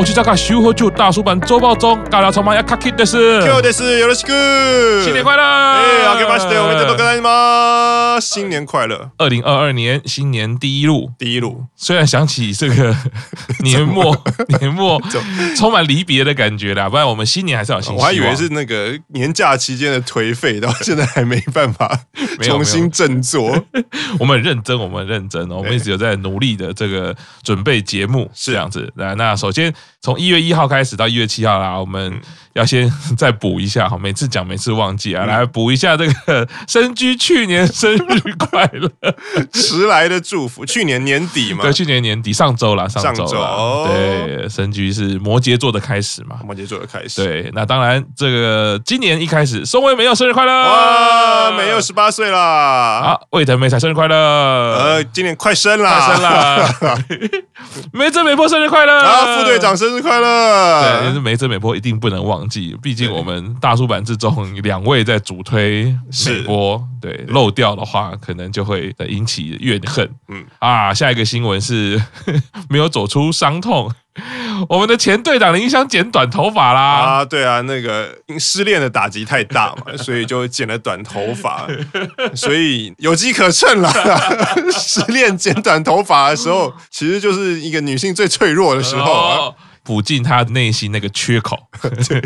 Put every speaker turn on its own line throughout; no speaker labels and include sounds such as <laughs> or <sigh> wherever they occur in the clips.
我去再看《修和旧大叔版周报中》，大家充满要卡气的是，
今日的是よろしく，
新年快乐！
哎，あけましておめでとうございます，新年快乐！
二零二二年新年第一路，
第一路。
虽然想起这个 <laughs> 年末，年末 <laughs> 充满离别的感觉啦，不然我们新年还是有新。
我还以为是那个年假期间的颓废，到现在还没办法重新振作。<laughs>
我们很认真，我们很认真哦，我们一直有在努力的这个准备节目，是这样子。来，那首先。从一月一号开始到一月七号啦，我们要先再补一下哈，每次讲每次忘记啊，来补一下这个深居去年生日快乐，<laughs>
迟来的祝福。去年年底嘛，
对，去年年底上周啦，上周啦，对，深居是摩羯座的开始嘛，
摩羯座的开始。
对，那当然这个今年一开始，松尾没有生日快乐，
哇，没有十八岁啦，
啊，魏德美才生日快乐，
呃，今年快生啦，
快生啦，<laughs> 梅泽美波生日快乐，
啊，副队长生日快乐，
对，就是梅泽美波一定不能忘记，毕竟我们大叔版之中两位在主推美播，对，漏掉的话可能就会引起怨恨。嗯啊，下一个新闻是 <laughs> 没有走出伤痛，我们的前队长林香剪短头发啦。
啊，对啊，那个失恋的打击太大嘛，<laughs> 所以就剪了短头发，<laughs> 所以有机可乘了。失恋剪短头发的时候，其实就是一个女性最脆弱的时候啊。
补进他内心那个缺口。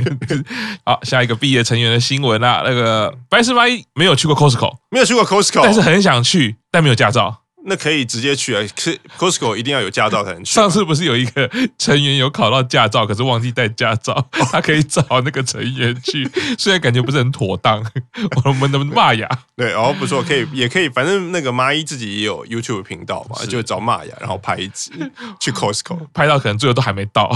<laughs> 好，下一个毕业成员的新闻啦，那个白石麻衣没有去过 Costco，
没有去过 Costco，
但是很想去，但没有驾照。
那可以直接去啊，可 Costco 一定要有驾照才能去。
上次不是有一个成员有考到驾照，可是忘记带驾照，他可以找那个成员去，<laughs> 虽然感觉不是很妥当，<laughs> 我们能不能骂呀？
对，哦，不错，可以，也可以，反正那个麻衣自己也有 YouTube 频道嘛，就找骂呀，然后拍一集去 Costco，
拍到可能最后都还没到。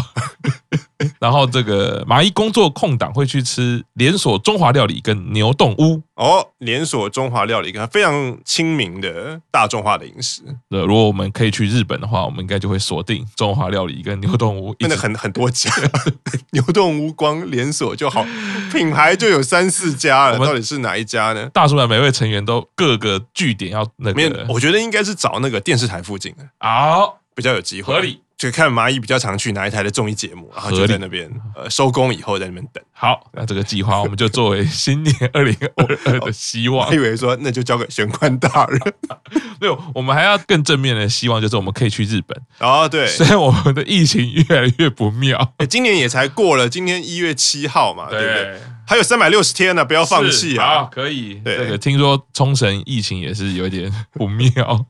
<laughs> 然后这个麻衣工作空档会去吃连锁中华料理跟牛洞屋
哦，连锁中华料理跟非常亲民的大众化的饮食。
那，如果我们可以去日本的话，我们应该就会锁定中华料理跟牛洞屋，
真的很很多家，<laughs> 牛洞屋光连锁就好，品牌就有三四家了，到底是哪一家呢？
大叔的每位成员都各个据点要那个，
我觉得应该是找那个电视台附近的，
好，
比较有机会，
合理。
就看蚂蚁比较常去哪一台的综艺节目，然后就在那边呃收工以后在那边等。
好，那这个计划我们就作为新年二零二二的希望。<laughs>
我以为说那就交给玄关大人，<laughs>
没有，我们还要更正面的希望，就是我们可以去日本。
哦，对，
虽然我们的疫情越来越不妙，
今年也才过了，今天一月七号嘛，对不对？还有三百六十天呢，不要放弃啊！
可以，对，这个听说冲绳疫情也是有点不妙，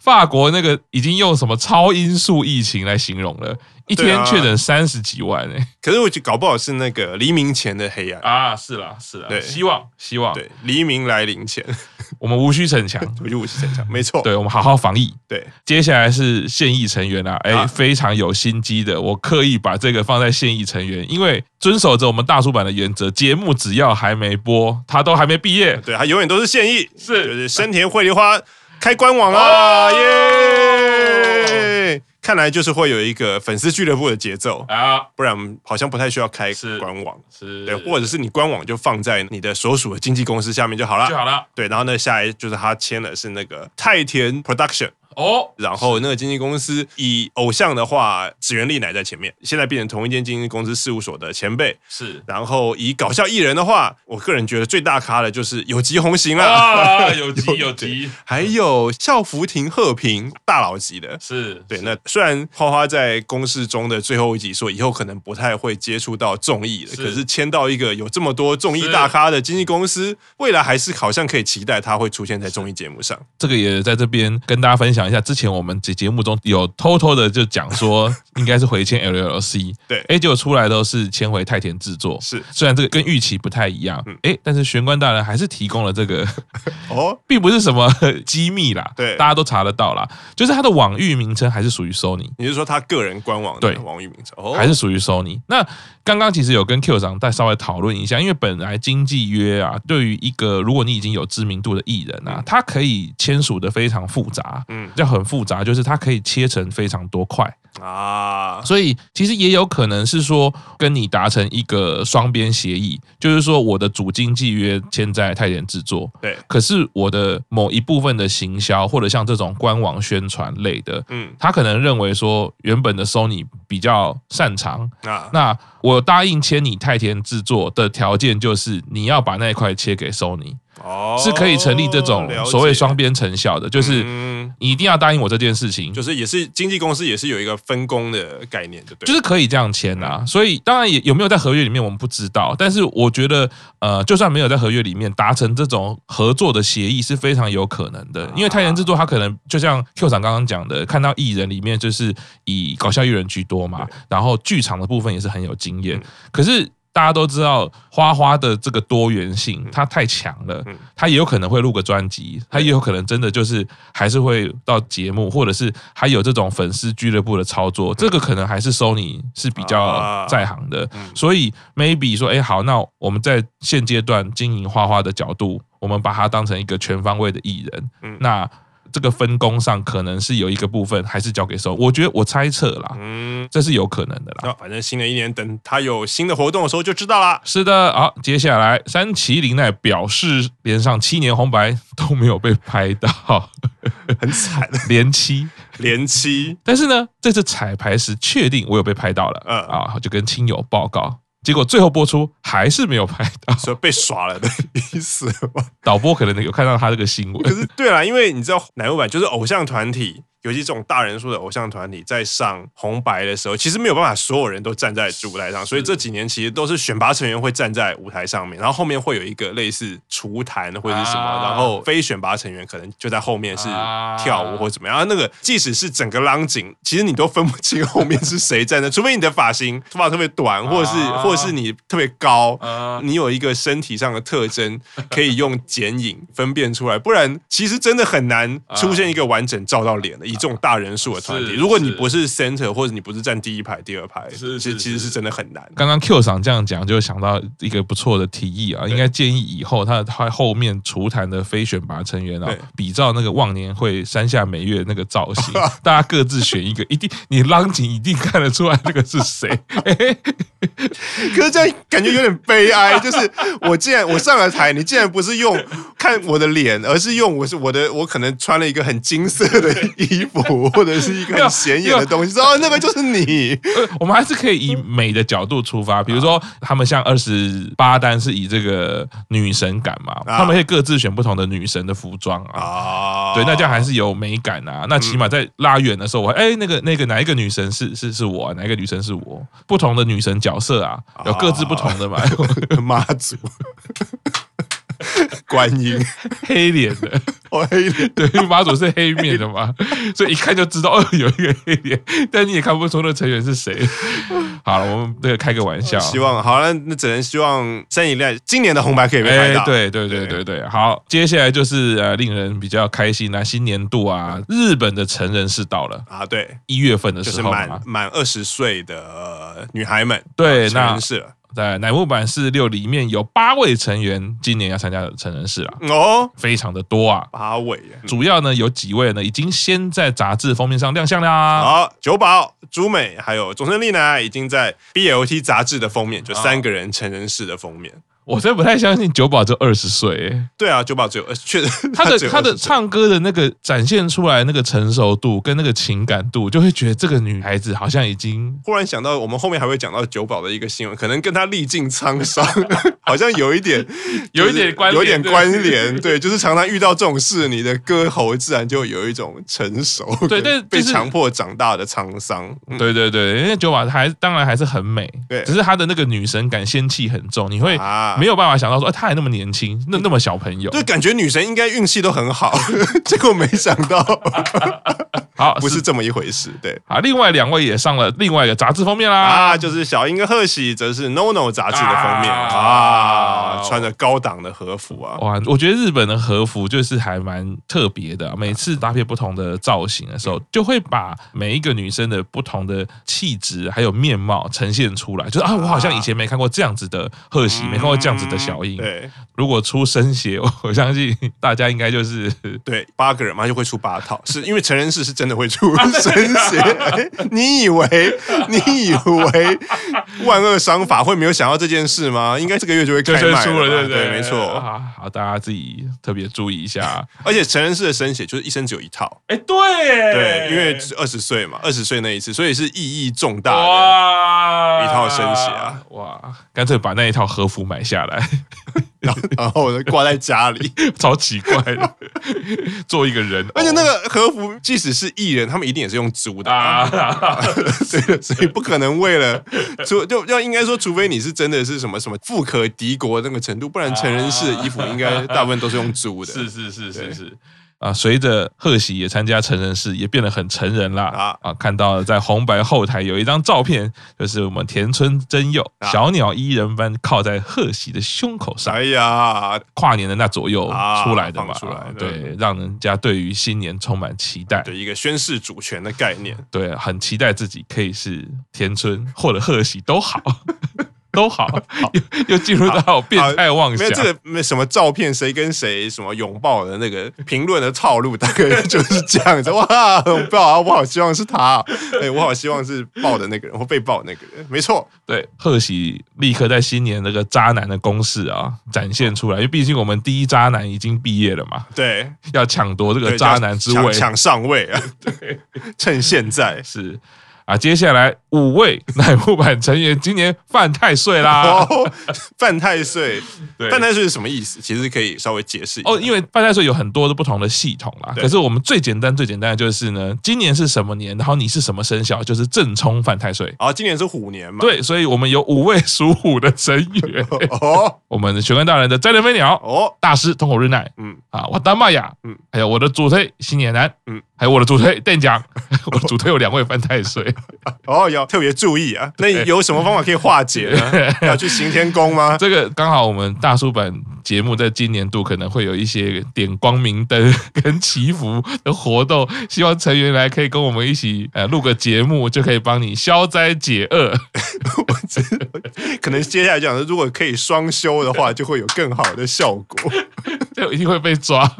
法国那个已经用什么超音速疫情来形容了。一天确诊三十几万哎、欸，
可是我觉搞不好是那个黎明前的黑暗。
啊！是啦，是啦，对，希望希望。
对黎明来临前，<laughs>
我们无需逞强，<laughs>
我就无需逞强，没错，
对，我们好好防疫。
对，
接下来是现役成员啊，哎、欸，非常有心机的，我刻意把这个放在现役成员，因为遵守着我们大叔版的原则，节目只要还没播，他都还没毕业，
对，他永远都是现役，
是。
就是深田绘梨花开官网啦，耶！看来就是会有一个粉丝俱乐部的节奏啊，不然好像不太需要开官网，是。对，或者是你官网就放在你的所属的经纪公司下面就好了，
就好了。
对，然后呢，下来就是他签的是那个太田 Production。哦，然后那个经纪公司以偶像的话，指原莉乃在前面，现在变成同一间经纪公司事务所的前辈是。然后以搞笑艺人的话，我个人觉得最大咖的就是有吉弘行了
啊，<laughs> 有吉有吉，
还有孝福亭贺平大佬级的，是对。那虽然花花在公示中的最后一集说以后可能不太会接触到综艺了，可是签到一个有这么多综艺大咖的经纪公司，未来还是好像可以期待他会出现在综艺节目上。
这个也在这边跟大家分享。讲一下，之前我们节节目中有偷偷的就讲说，应该是回迁 LLC，对，哎，结果出来都是迁回太田制作，是，虽然这个跟预期不太一样，哎，但是玄关大人还是提供了这个，<laughs> 哦，<laughs> 并不是什么机密啦，对，大家都查得到啦，就是他的网域名称还是属于 Sony，
你是说他个人官网的网域名称，
哦。还是属于 Sony？那刚刚其实有跟 Q 长再稍微讨论一下，因为本来经纪约啊，对于一个如果你已经有知名度的艺人啊，他可以签署的非常复杂，嗯。就很复杂，就是他可以切成非常多块。啊，所以其实也有可能是说跟你达成一个双边协议，就是说我的主经纪约签在泰田制作，
对，
可是我的某一部分的行销或者像这种官网宣传类的，嗯，他可能认为说原本的 Sony 比较擅长啊，那我答应签你泰田制作的条件就是你要把那一块切给 Sony。哦，是可以成立这种所谓双边成效的，就是你一定要答应我这件事情，
就是也是经纪公司也是有一个分工的概念，对，
就是可以这样签啊。所以当然也有没有在合约里面我们不知道，但是我觉得呃，就算没有在合约里面达成这种合作的协议是非常有可能的，因为太田制作他可能就像 Q 厂刚刚讲的，看到艺人里面就是以搞笑艺人居多嘛，然后剧场的部分也是很有经验，可是。大家都知道花花的这个多元性，它太强了。它也有可能会录个专辑，它也有可能真的就是还是会到节目，或者是还有这种粉丝俱乐部的操作。这个可能还是 Sony 是比较在行的。所以 maybe 说，哎，好，那我们在现阶段经营花花的角度，我们把它当成一个全方位的艺人。那。这个分工上可能是有一个部分还是交给收，我觉得我猜测啦，嗯，这是有可能的啦。
那反正新的一年等他有新的活动的时候就知道啦。
是的，好，接下来山崎绫奈表示连上七年红白都没有被拍到，
很惨，<laughs>
连七
连七。
但是呢，这次彩排时确定我有被拍到了，嗯啊，就跟亲友报告。结果最后播出还是没有拍到，
所以被耍了的意思吗？
导播可能有看到他这个新闻。
可是对啦，因为你知道奶油版就是偶像团体。尤其这种大人数的偶像团体在上红白的时候，其实没有办法所有人都站在主舞台上，所以这几年其实都是选拔成员会站在舞台上面，然后后面会有一个类似厨坛或者是什么，然后非选拔成员可能就在后面是跳舞或怎么样。那个即使是整个浪景，其实你都分不清后面是谁站的，除非你的发型头发特别短，或者是或者是你特别高，你有一个身体上的特征可以用剪影分辨出来，不然其实真的很难出现 <laughs> 一个完整照到脸的。这种大人数的团体，如果你不是 center 或者你不是站第一排、第二排，是其实其实是真的很难。
刚刚 Q 赏这样讲，就想到一个不错的提议啊，应该建议以后他他后面厨坛的非选拔成员啊，比照那个忘年会山下美月那个造型，<laughs> 大家各自选一个，一定你浪景一定看得出来这个是谁。<laughs>
可是这样感觉有点悲哀，<laughs> 就是我既然我上了台，你竟然不是用看我的脸，而是用我是我的我可能穿了一个很金色的衣。或者是一个很显眼的东西，哦，那个就是你。<laughs>
我们还是可以以美的角度出发，比如说他们像二十八单是以这个女神感嘛，他们可以各自选不同的女神的服装啊。对，那这样还是有美感啊。那起码在拉远的时候，我哎，那个那个哪一个女神是是是我，哪一个女神是我？不同的女神角色啊，有各自不同的嘛。<laughs>
妈祖。<laughs> 观音
黑脸的，
哦黑脸，
对，因为妈祖是黑面的嘛，<laughs> 所以一看就知道哦，有一个黑脸，但你也看不出那成员是谁。好了，我们这个开个玩笑，
希望好了，那只能希望山崎绫奈今年的红白可以被拍到。
对对对对对，好，接下来就是呃，令人比较开心啊，新年度啊，日本的成人是到了啊，对，一月份的时候，
满满二十岁的女孩们，
对，成人式了。在乃木坂46里面有八位成员今年要参加的成人式了，哦，非常的多啊，
八位，
主要呢有几位呢已经先在杂志封面上亮相啦，
好，九保、朱美还有总胜利呢已经在 BLT 杂志的封面，就三个人成人式的封面。
我真不太相信九保就二十岁，哎，
对啊，九保只有二十，确实 <laughs>
他的他的唱歌的那个展现出来那个成熟度跟那个情感度，就会觉得这个女孩子好像已经。
忽然想到，我们后面还会讲到九保的一个新闻，可能跟他历尽沧桑，<laughs> 好像有一点，<laughs>
有一点关，
有点关联，对，就是常常遇到这种事，你的歌喉自然就有一种成熟，对，但被强迫长大的沧桑，
对对对，因为久保还当然还是很美，对，只是她的那个女神感仙气很重，你会啊。没有办法想到说，哎，他还那么年轻，那那么小朋友，
就，感觉女神应该运气都很好，<laughs> 结果没想到，<laughs> 好，不是这么一回事。对，
啊，另外两位也上了另外一个杂志封面啦，
啊，就是小樱跟贺喜，则是 NONO 杂志的封面啊，穿着高档的和服啊，
哇，我觉得日本的和服就是还蛮特别的，每次搭配不同的造型的时候，就会把每一个女生的不同的气质还有面貌呈现出来，就是啊，我好像以前没看过这样子的贺喜，没看过。这样子的小樱，对，如果出生鞋，我相信大家应该就是
对八个人嘛，就会出八套，是因为成人式是真真的会出生血。欸、<laughs> 你以为你以为万恶商法会没有想到这件事吗？应该这个月就会开卖了，对不对？没错。
好，大家自己特别注意一下。
而且成人式的生血就是一生只有一套。
哎，对，
对，因为二十岁嘛，二十岁那一次，所以是意义重大的哇，一套生血啊！
哇，干脆把那一套和服买下来。
然后，然后我就挂在家里，<laughs>
超奇怪的，做一个人。
而且那个和服，即使是艺人，他们一定也是用租的啊。<laughs> 对，<laughs> 所以不可能为了除就要应该说，除非你是真的是什么什么富可敌国那个程度，不然成人式的衣服应该大部分都是用租的。
是是是是是。啊，随着贺喜也参加成人式，也变得很成人啦。啊啊，看到了在红白后台有一张照片，就是我们田村真佑小鸟依人般靠在贺喜的胸口上。哎呀，跨年的那左右出来的嘛，出来对，让人家对于新年充满期待，
对一个宣誓主权的概念，
对，很期待自己可以是田村或者贺喜都好。<laughs> 都好，又又进入到变态妄想。
没有这个没什么照片，谁跟谁什么拥抱的那个评论的套路，大概就是这样子。<laughs> 哇，不好，我好希望是他，哎，我好希望是抱的那个人或被抱的那个人。没错，
对，贺喜立刻在新年那个渣男的攻势啊展现出来，因为毕竟我们第一渣男已经毕业了嘛。
对，
要抢夺这个渣男之位，
抢上位啊！<laughs> 对，趁现在
是。啊，接下来五位 <laughs> 乃木坂成员今年犯太岁啦！
哦、犯太岁，<laughs> 对犯太岁是什么意思？其实可以稍微解释一下
哦。因为犯太岁有很多的不同的系统啦，可是我们最简单、最简单的就是呢，今年是什么年，然后你是什么生肖，就是正冲犯太岁。
啊，今年是虎年嘛？
对，所以我们有五位属虎的成员哦。我们的玄关大人的斋藤飞鸟哦，大师通口日奈，嗯啊，我丹麦雅，嗯，还有我的主推新野男，嗯。还有我的主推店长，<laughs> 我的主推有两位犯太岁，<laughs>
哦，要特别注意啊。那有什么方法可以化解呢？<laughs> 要去行天宫吗？
这个刚好我们大叔版节目在今年度可能会有一些点光明灯跟祈福的活动，希望成员来可以跟我们一起呃录个节目，就可以帮你消灾解厄。
可能接下来讲的，如果可以双修的话，就会有更好的效果。<laughs>
就一定会被抓。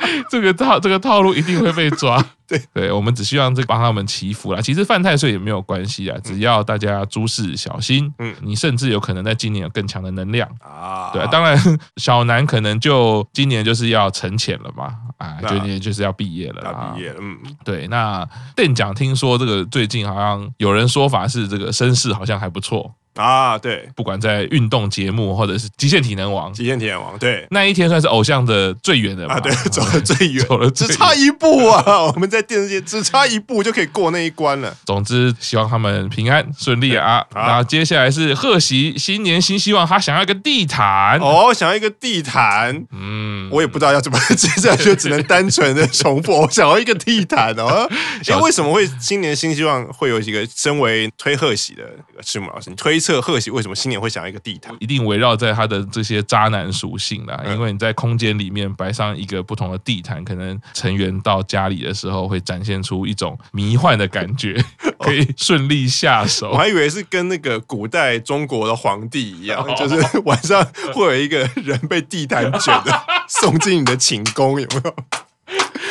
<laughs> 这个套这个套路一定会被抓。<laughs> 对对，我们只希望这帮他们祈福啦。其实犯太岁也没有关系啊，只要大家诸事小心，嗯，你甚至有可能在今年有更强的能量啊。对，当然 <laughs> 小南可能就今年就是要沉潜了嘛，啊，就年就是要毕业了，要毕业。嗯，对。那店长听说这个最近好像有人说法是这个身世好像还不错。
啊，对，
不管在运动节目或者是极限体能王，
极限体能王，对，
那一天算是偶像的最远的
啊，对，走了最远，<laughs> 走了，只差一步啊！<laughs> 我们在电视界只差一步就可以过那一关了。
总之，希望他们平安顺利啊！然后接下来是贺喜新年新希望，他想要一个地毯
哦，想要一个地毯，嗯，我也不知道要怎么接下来，<laughs> 就只能单纯的重复，我想要一个地毯哦。哎，为什么会新年新希望会有几个身为推贺喜的赤木老师，你推？测贺喜为什么新年会想要一个地毯？
一定围绕在他的这些渣男属性啦，因为你在空间里面摆上一个不同的地毯，可能成员到家里的时候会展现出一种迷幻的感觉，<laughs> 可以顺利下手。
我还以为是跟那个古代中国的皇帝一样，就是晚上会有一个人被地毯卷的 <laughs> 送进你的寝宫，有没有？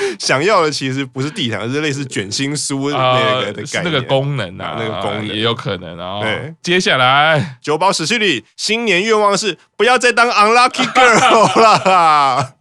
<laughs> 想要的其实不是地毯，而是类似卷心书那个的概念，
那个功能啊，那个功能也有可能啊。对，接下来
九宝史诗里新年愿望是不要再当 unlucky girl 了，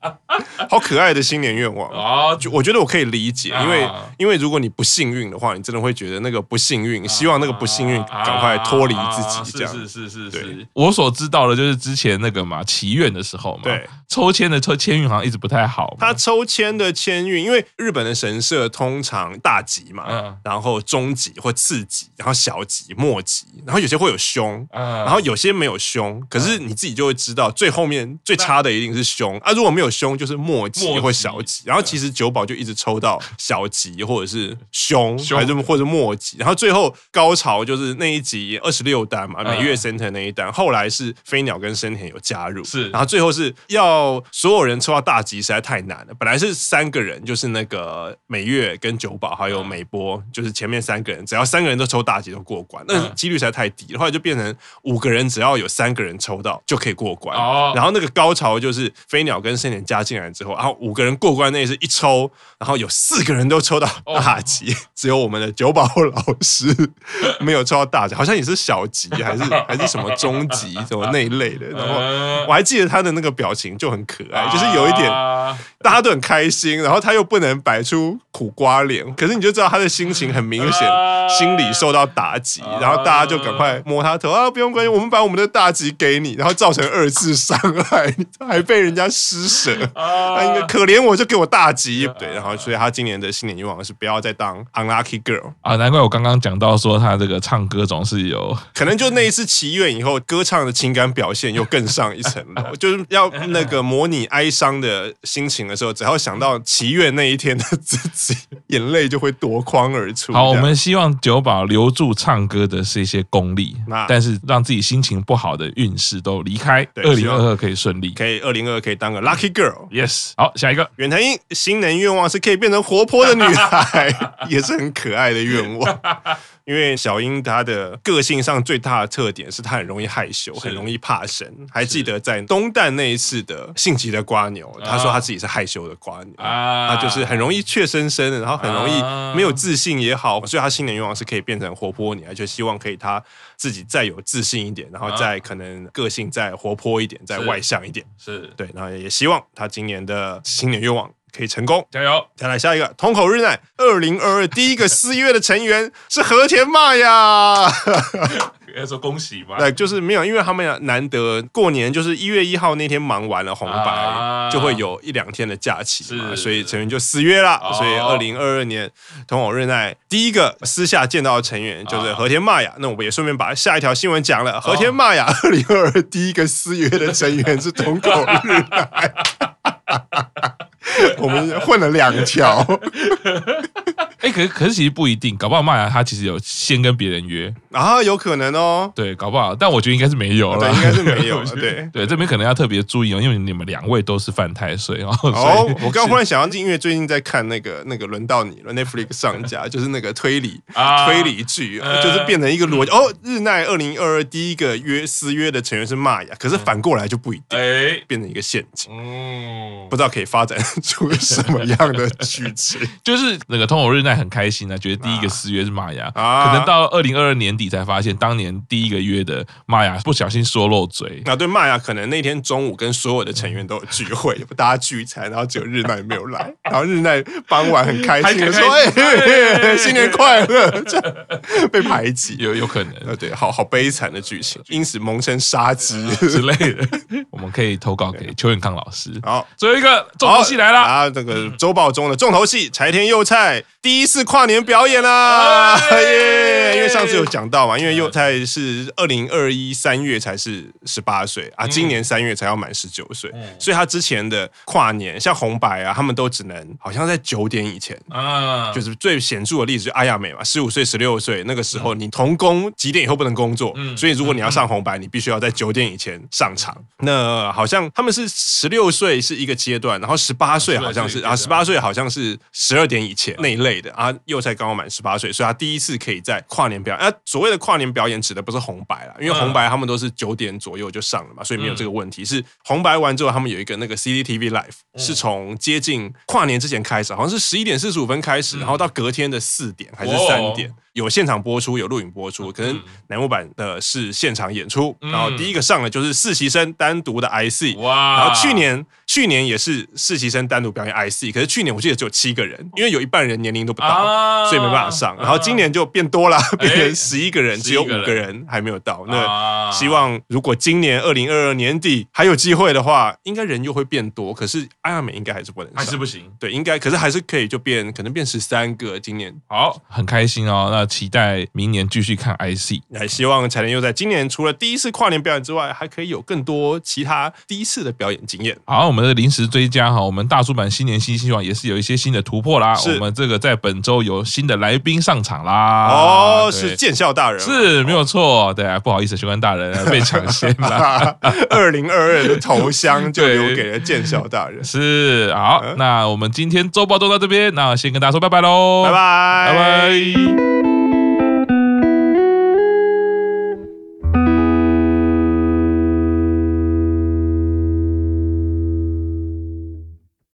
好可爱的新年愿望啊！就我觉得我可以理解，因为因为如果你不幸运的话，你真的会觉得那个不幸运，希望那个不幸运赶快脱离自己。这样
是是是是，我所知道的就是之前那个嘛祈愿的时候嘛，
对，
抽签的抽签运好像一直不太好。
他抽签的签运。因为日本的神社通常大吉嘛，嗯、然后中吉或次吉，然后小吉、末吉，然后有些会有凶，嗯、然后有些没有凶。可是你自己就会知道，最后面最差的一定是凶啊！如果没有凶，就是末吉或小吉。然后其实九保就一直抽到小吉或者是凶，凶还是或者末吉。然后最后高潮就是那一集二十六单嘛，每月 center 那一单。后来是飞鸟跟生田有加入，是，然后最后是要所有人抽到大吉实在太难了，本来是三个人。就是那个美月跟九保还有美波，就是前面三个人，只要三个人都抽大吉都过关，那几率实在太低，后来就变成五个人，只要有三个人抽到就可以过关。哦。然后那个高潮就是飞鸟跟盛田加进来之后，然后五个人过关那是一抽，然后有四个人都抽到大吉，只有我们的九保老师 <laughs> 没有抽到大吉，好像也是小吉还是还是什么中吉什么那一类的。然后我还记得他的那个表情就很可爱，就是有一点大家都很开心，然后他又不能摆出苦瓜脸，可是你就知道他的心情很明显，心里受到打击，然后大家就赶快摸他头啊，不用关心，我们把我们的大吉给你，然后造成二次伤害，还被人家施舍，啊。应该可怜我就给我大吉，对，然后所以他今年的新年愿望是不要再当 unlucky girl
啊，难怪我刚刚讲到说他这个唱歌总是有，
可能就那一次祈愿以后，歌唱的情感表现又更上一层楼，<laughs> 就是要那个模拟哀伤的心情的时候，只要想到祈愿那一天的自己，眼泪就会夺眶而出。
好，我们希望九宝留住唱歌的是一些功力，那但是让自己心情不好的运势都离开。二零二二可以顺利，
可以二零二二可以当个 lucky girl。
Yes，好，下一个
远藤英新年愿望是可以变成活泼的女孩，<laughs> 也是很可爱的愿望。因为小英她的个性上最大的特点是她很容易害羞，很容易怕生。还记得在东旦那一次的性急的瓜牛，她说她自己是害羞的瓜牛，她就是很容易怯生生的，然后很容易没有自信也好，所以她新年愿望是可以变成活泼女孩，就希望可以她自己再有自信一点，然后再可能个性再活泼一点，再外向一点。是对，然后也希望她今年的新年愿望。可以成功，
加油！
再来下一个，通口日奈，二零二二第一个私约的成员是和田玛雅。<laughs>
要说恭喜吗？
对，就是没有，因为他们难得过年，就是一月一号那天忙完了红白，啊、就会有一两天的假期所以成员就私约了。哦、所以二零二二年樋口日奈第一个私下见到的成员就是和田玛雅。哦、那我们也顺便把下一条新闻讲了，和田玛雅二零二二第一个私约的成员是樋口日奈。我们混了两条，
哎，可是可是其实不一定，搞不好玛雅他其实有先跟别人约
啊，有可能哦。
对，搞不好，但我觉得应该是没有了，
对，应该是没有 <laughs> 了。对
对，这边可能要特别注意哦，因为你们两位都是犯太岁哦。
哦，我刚忽然想到，因为最近在看那个那个轮到你了，Netflix 上架，就是那个推理 <laughs> 推理剧，就是变成一个逻辑。哦，日奈二零二二第一个约私约的成员是玛雅，可是反过来就不一定，哎，变成一个陷阱。嗯，不知道可以发展 <laughs> 出什么样的剧情？
就是那个通口日奈很开心啊，觉得第一个私约是玛雅，啊、可能到二零二二年底才发现，当年第一个约的玛雅不小心说漏嘴。
那对玛雅，可能那天中午跟所有的成员都有聚会，大家聚餐，然后只有日奈没有来，<laughs> 然后日奈傍晚很开心的说：“哎，新年快乐！” <laughs> 被排挤，
有有可能。
啊，对，好好悲惨的剧情，因此萌生杀机 <laughs>
之类的。我们可以投稿给邱永康老师。好，最后一个重头戏来了啊！
这个周报中的重头戏，柴田佑菜第一次跨年表演啦！<laughs> 耶！因为上次有讲到嘛，因为佑才是二零二一三月才是十八岁啊，今年三月才要满十九岁，所以他之前的跨年，像红白啊，他们都只能好像在九点以前啊，就是最显著的例子，就阿亚美嘛，十五岁、十六岁那个时候，你童工几点以后不能工作，所以如果你要上红白，你必须要在九点以前上场。那好像他们是十六岁是一个阶段，然后十八岁好像是啊，十八岁好像是十二点以前那一类的啊，佑菜刚好满十八岁，所以他第一次可以在跨年表演。啊，所谓的跨年表演指的不是红白啦，因为红白他们都是九点左右就上了嘛，所以没有这个问题。是红白完之后，他们有一个那个 CCTV Live，是从接近跨年之前开始，好像是十一点四十五分开始，然后到隔天的四点还是三点。有现场播出，有录影播出，可能乃木版的是现场演出。然后第一个上的就是实习生单独的 IC，哇！然后去年去年也是实习生单独表演 IC，可是去年我记得只有七个人，因为有一半人年龄都不到，所以没办法上。然后今年就变多了，变成十一个人，只有五个人还没有到。那希望如果今年二零二二年底还有机会的话，应该人又会变多。可是阿亚美应该还是不能上，
还是不行。
对，应该可是还是可以就变，可能变十三个。今年
好，很开心哦。那期待明年继续看 IC。
也希望柴田佑在今年除了第一次跨年表演之外，还可以有更多其他第一次的表演经验。
好，我们的临时追加哈，我们大叔版新年新希望也是有一些新的突破啦。我们这个在本周有新的来宾上场啦。
哦，是见笑大人，
是没有错。对啊，不好意思，玄关大人被抢先了。<laughs>
二零二二的头香就留给了见笑大人。<laughs>
是好，那我们今天周报都到这边，那先跟大家说拜拜喽，
拜拜，拜拜。